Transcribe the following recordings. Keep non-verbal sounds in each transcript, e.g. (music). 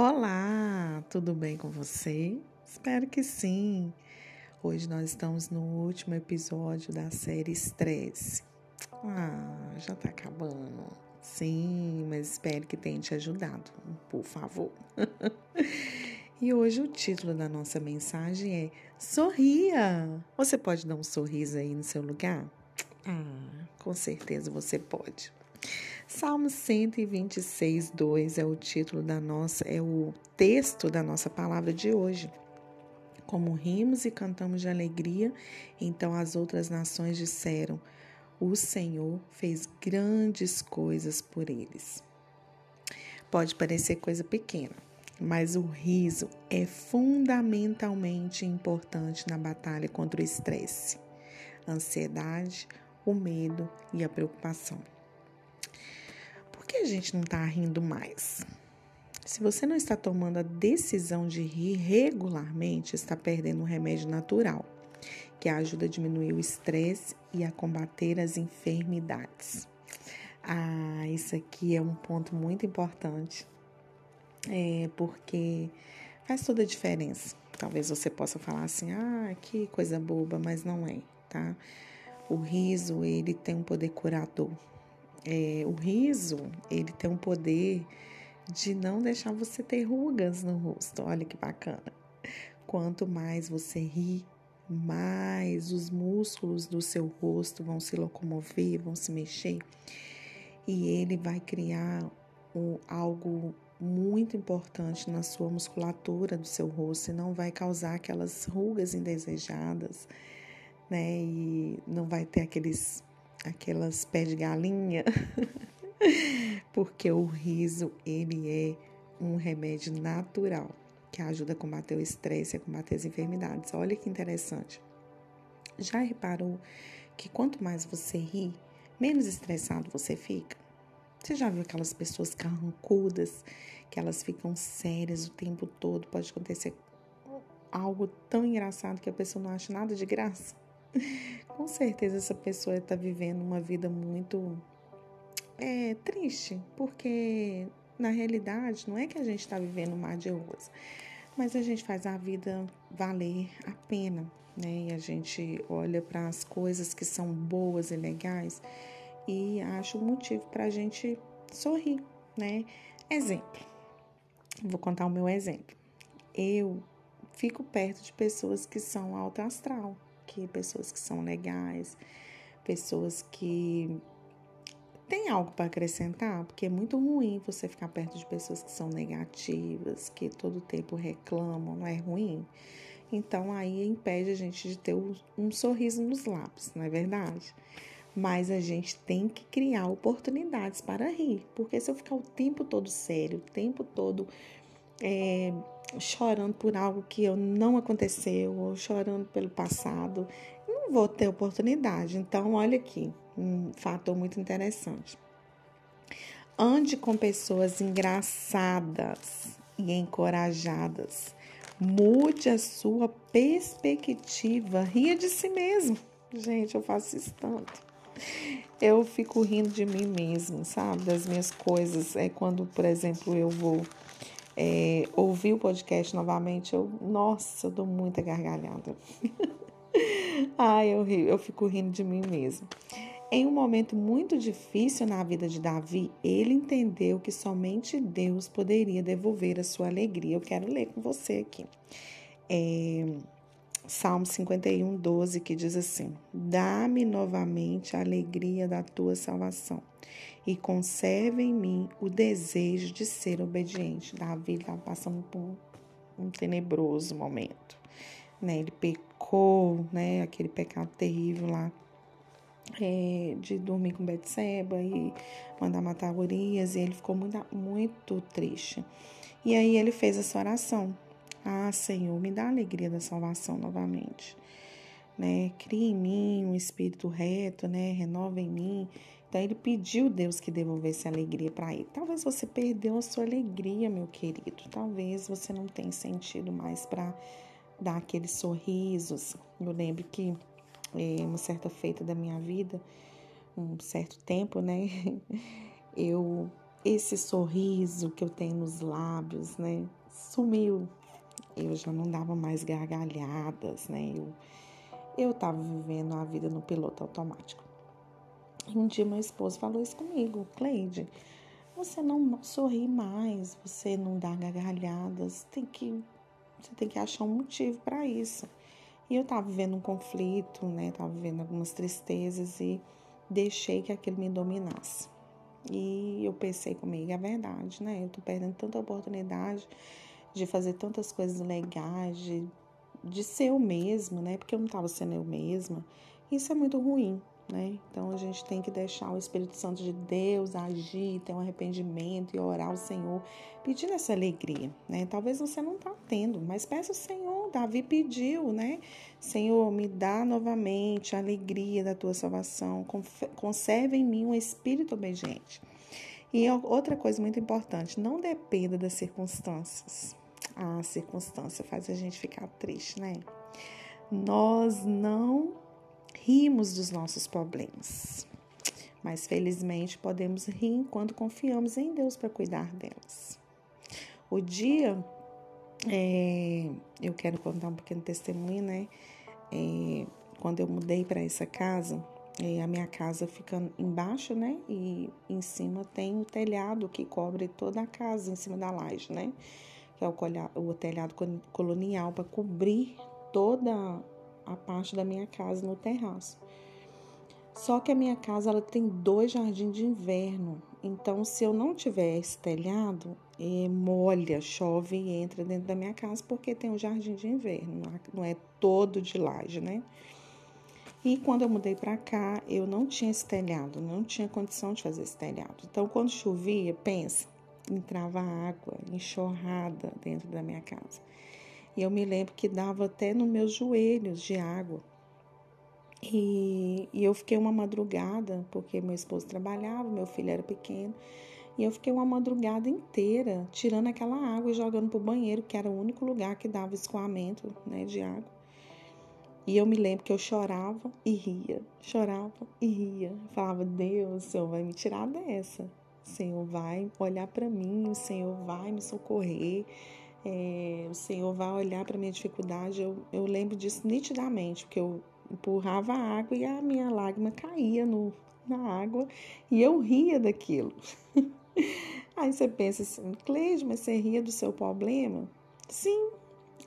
Olá, tudo bem com você? Espero que sim. Hoje nós estamos no último episódio da série Estresse. Ah, já tá acabando. Sim, mas espero que tenha te ajudado, por favor. (laughs) e hoje o título da nossa mensagem é Sorria! Você pode dar um sorriso aí no seu lugar? Ah, com certeza você pode. Salmo 126, 2 é o título da nossa, é o texto da nossa palavra de hoje. Como rimos e cantamos de alegria, então as outras nações disseram: O Senhor fez grandes coisas por eles. Pode parecer coisa pequena, mas o riso é fundamentalmente importante na batalha contra o estresse, ansiedade, o medo e a preocupação a gente não está rindo mais? Se você não está tomando a decisão de rir regularmente, está perdendo um remédio natural que ajuda a diminuir o estresse e a combater as enfermidades. Ah, isso aqui é um ponto muito importante, é porque faz toda a diferença. Talvez você possa falar assim, ah, que coisa boba, mas não é, tá? O riso, ele tem um poder curador. É, o riso, ele tem um poder de não deixar você ter rugas no rosto. Olha que bacana. Quanto mais você ri, mais os músculos do seu rosto vão se locomover, vão se mexer. E ele vai criar um, algo muito importante na sua musculatura do seu rosto e não vai causar aquelas rugas indesejadas, né? E não vai ter aqueles aquelas pés de galinha, (laughs) porque o riso ele é um remédio natural que ajuda a combater o estresse a combater as enfermidades. Olha que interessante. Já reparou que quanto mais você ri, menos estressado você fica? Você já viu aquelas pessoas carrancudas, que elas ficam sérias o tempo todo? Pode acontecer algo tão engraçado que a pessoa não acha nada de graça. (laughs) Com certeza essa pessoa está vivendo uma vida muito é, triste, porque na realidade não é que a gente está vivendo um mar de rosas, mas a gente faz a vida valer a pena, né? E a gente olha para as coisas que são boas e legais e acha um motivo para a gente sorrir, né? Exemplo, vou contar o meu exemplo. Eu fico perto de pessoas que são alto astral que pessoas que são legais, pessoas que têm algo para acrescentar, porque é muito ruim você ficar perto de pessoas que são negativas, que todo tempo reclamam, não é ruim? Então aí impede a gente de ter um sorriso nos lábios, não é verdade? Mas a gente tem que criar oportunidades para rir, porque se eu ficar o tempo todo sério, o tempo todo é, chorando por algo que eu não aconteceu ou chorando pelo passado, não vou ter oportunidade. Então, olha aqui, um fator muito interessante. Ande com pessoas engraçadas e encorajadas. Mude a sua perspectiva. Ria de si mesmo. Gente, eu faço isso tanto. Eu fico rindo de mim mesmo, sabe? Das minhas coisas. É quando, por exemplo, eu vou é, ouvir o podcast novamente, eu, nossa, eu dou muita gargalhada. (laughs) Ai, eu, rio, eu fico rindo de mim mesmo. Em um momento muito difícil na vida de Davi, ele entendeu que somente Deus poderia devolver a sua alegria. Eu quero ler com você aqui. É, Salmo 51, 12, que diz assim: Dá-me novamente a alegria da tua salvação e conserve em mim o desejo de ser obediente. Davi estava passando por um tenebroso momento. Né? Ele pecou, né? aquele pecado terrível lá é, de dormir com Betseba e mandar matar Urias, e ele ficou muito, muito triste. E aí ele fez essa oração. Ah, Senhor, me dá a alegria da salvação novamente. Né? Cria em mim um espírito reto, né? Renova em mim então ele pediu Deus que devolvesse a alegria para ele. Talvez você perdeu a sua alegria, meu querido. Talvez você não tenha sentido mais para dar aqueles sorrisos. Eu lembro que é, uma certa feita da minha vida, um certo tempo, né? (laughs) Eu esse sorriso que eu tenho nos lábios, né? Sumiu. Eu já não dava mais gargalhadas, né? Eu, eu tava vivendo a vida no piloto automático. Um dia meu esposo falou isso comigo, Cleide, você não sorri mais, você não dá gargalhadas, tem que, você tem que achar um motivo para isso. E eu tava vivendo um conflito, né? Tava vivendo algumas tristezas e deixei que aquilo me dominasse. E eu pensei comigo, é verdade, né? Eu tô perdendo tanta oportunidade de fazer tantas coisas legais, de, de ser eu mesma, né? Porque eu não tava sendo eu mesma. Isso é muito ruim, né? Então a gente tem que deixar o Espírito Santo de Deus agir, ter um arrependimento e orar ao Senhor, pedindo essa alegria, né? Talvez você não está tendo, mas peça ao Senhor. Davi pediu, né? Senhor, me dá novamente a alegria da tua salvação, conserve em mim um espírito obediente. E outra coisa muito importante, não dependa das circunstâncias. A circunstância faz a gente ficar triste, né? Nós não rimos dos nossos problemas. Mas felizmente podemos rir enquanto confiamos em Deus para cuidar delas. O dia, é, eu quero contar um pequeno testemunho, né? É, quando eu mudei para essa casa, é, a minha casa fica embaixo, né? E em cima tem o telhado que cobre toda a casa, em cima da laje, né? Que é o, o telhado colonial para cobrir toda a parte da minha casa no terraço. Só que a minha casa ela tem dois jardins de inverno. Então, se eu não tiver esse telhado, é, molha, chove e entra dentro da minha casa porque tem um jardim de inverno, não é todo de laje, né? E quando eu mudei para cá, eu não tinha esse telhado, não tinha condição de fazer esse telhado. Então, quando chovia, pensa, entrava água, enxurrada dentro da minha casa. E eu me lembro que dava até nos meus joelhos de água. E, e eu fiquei uma madrugada, porque meu esposo trabalhava, meu filho era pequeno. E eu fiquei uma madrugada inteira tirando aquela água e jogando para o banheiro, que era o único lugar que dava escoamento né, de água. E eu me lembro que eu chorava e ria, chorava e ria. falava, Deus, o Senhor vai me tirar dessa. O Senhor vai olhar para mim, o Senhor vai me socorrer é, o Senhor vai olhar para minha dificuldade. Eu, eu lembro disso nitidamente, porque eu empurrava a água e a minha lágrima caía no, na água e eu ria daquilo. (laughs) Aí você pensa assim, Cleide, mas você ria do seu problema? Sim,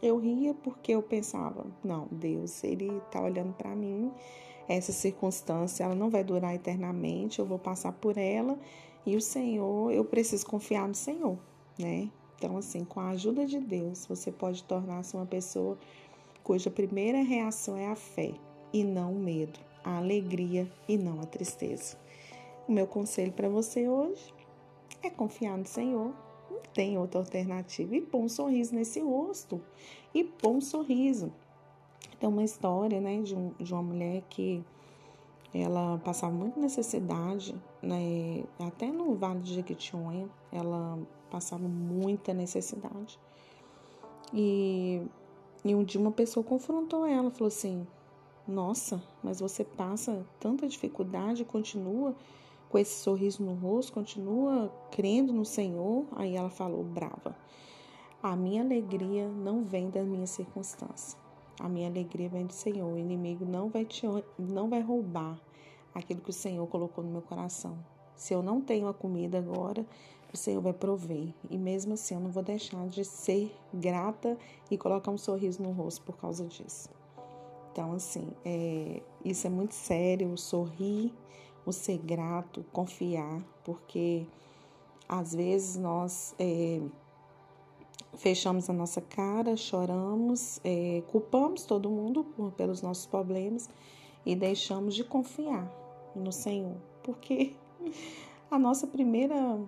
eu ria porque eu pensava, não, Deus, Ele está olhando para mim, essa circunstância, ela não vai durar eternamente, eu vou passar por ela e o Senhor, eu preciso confiar no Senhor, né? Então, assim, com a ajuda de Deus, você pode tornar-se uma pessoa cuja primeira reação é a fé e não o medo, a alegria e não a tristeza. O meu conselho para você hoje é confiar no Senhor, não tem outra alternativa, e pôr um sorriso nesse rosto, e pôr um sorriso. Tem uma história, né, de, um, de uma mulher que ela passava muita necessidade, né, até no Vale de Jequitinhonha, ela passava muita necessidade. E, e um dia uma pessoa confrontou ela, falou assim: Nossa, mas você passa tanta dificuldade, continua com esse sorriso no rosto, continua crendo no Senhor. Aí ela falou, brava: A minha alegria não vem da minha circunstância. A minha alegria vem do Senhor. O inimigo não vai te não vai roubar aquilo que o Senhor colocou no meu coração. Se eu não tenho a comida agora, o Senhor vai prover. E mesmo assim, eu não vou deixar de ser grata e colocar um sorriso no rosto por causa disso. Então, assim, é, isso é muito sério, sorrir, o ser grato, confiar, porque às vezes nós é, fechamos a nossa cara, choramos, é, culpamos todo mundo pelos nossos problemas e deixamos de confiar no Senhor, porque (laughs) a nossa primeira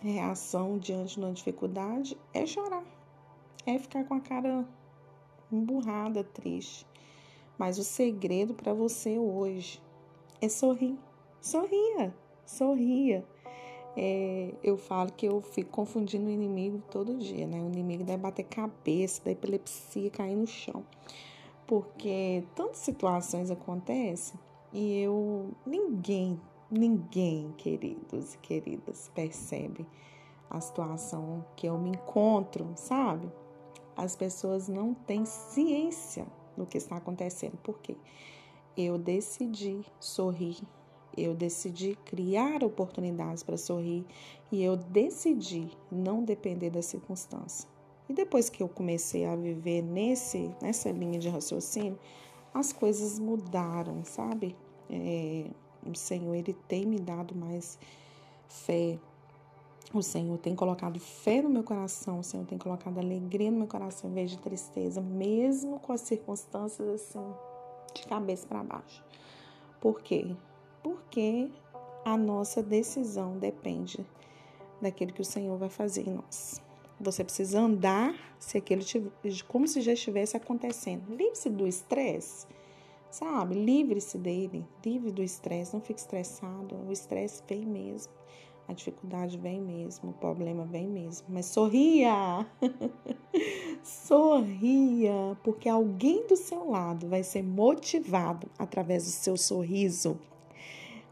reação diante de uma dificuldade é chorar, é ficar com a cara emburrada, triste. Mas o segredo para você hoje é sorrir. Sorria, sorria. É, eu falo que eu fico confundindo o inimigo todo dia, né? O inimigo deve bater cabeça, da epilepsia, cair no chão. Porque tantas situações acontecem e eu ninguém Ninguém, queridos e queridas, percebe a situação que eu me encontro, sabe? As pessoas não têm ciência do que está acontecendo. Por quê? Eu decidi sorrir, eu decidi criar oportunidades para sorrir e eu decidi não depender da circunstância. E depois que eu comecei a viver nesse, nessa linha de raciocínio, as coisas mudaram, sabe? É, o Senhor, Ele tem me dado mais fé. O Senhor tem colocado fé no meu coração, o Senhor tem colocado alegria no meu coração em vez de tristeza, mesmo com as circunstâncias assim, de cabeça para baixo. Por quê? Porque a nossa decisão depende daquilo que o Senhor vai fazer em nós. Você precisa andar se aquilo como se já estivesse acontecendo. Livre-se do estresse, sabe? Livre-se dele, livre do estresse, não fique estressado. O estresse vem mesmo, a dificuldade vem mesmo, o problema vem mesmo. Mas sorria! (laughs) sorria, porque alguém do seu lado vai ser motivado através do seu sorriso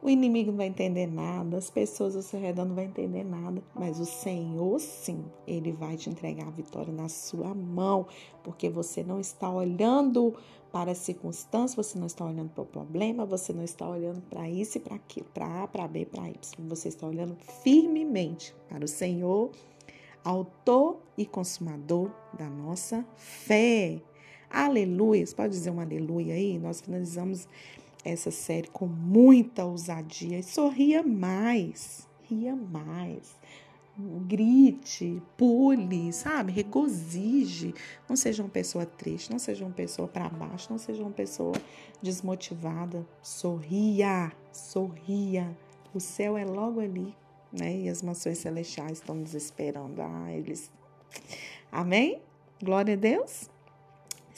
o inimigo não vai entender nada, as pessoas ao seu redor não vão entender nada, mas o Senhor sim, ele vai te entregar a vitória na sua mão, porque você não está olhando para as circunstâncias, você não está olhando para o problema, você não está olhando para isso e para aquilo, para A, para B, para Y. Você está olhando firmemente para o Senhor, autor e consumador da nossa fé. Aleluia. Você pode dizer um aleluia aí? Nós finalizamos essa série com muita ousadia e sorria mais, ria mais. Grite, pule, sabe? Regozije. Não seja uma pessoa triste, não seja uma pessoa para baixo, não seja uma pessoa desmotivada. Sorria, sorria. O céu é logo ali, né? E as mansões celestiais estão nos esperando. Ah, eles. Amém? Glória a Deus.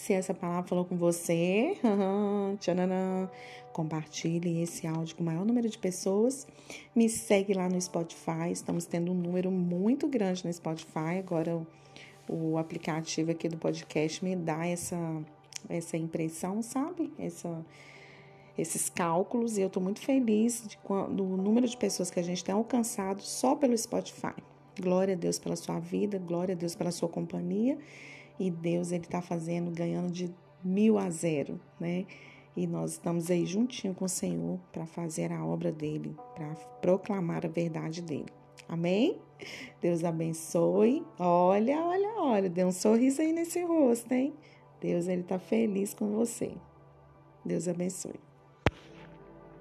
Se essa palavra falou com você, (laughs) tchananã, compartilhe esse áudio com o maior número de pessoas. Me segue lá no Spotify. Estamos tendo um número muito grande no Spotify. Agora o, o aplicativo aqui do podcast me dá essa, essa impressão, sabe? Essa, esses cálculos. E eu estou muito feliz de, do número de pessoas que a gente tem alcançado só pelo Spotify. Glória a Deus pela sua vida, glória a Deus pela sua companhia. E Deus, Ele está fazendo, ganhando de mil a zero, né? E nós estamos aí juntinho com o Senhor para fazer a obra dele, para proclamar a verdade dele. Amém? Deus abençoe. Olha, olha, olha, dê um sorriso aí nesse rosto, hein? Deus, ele está feliz com você. Deus abençoe.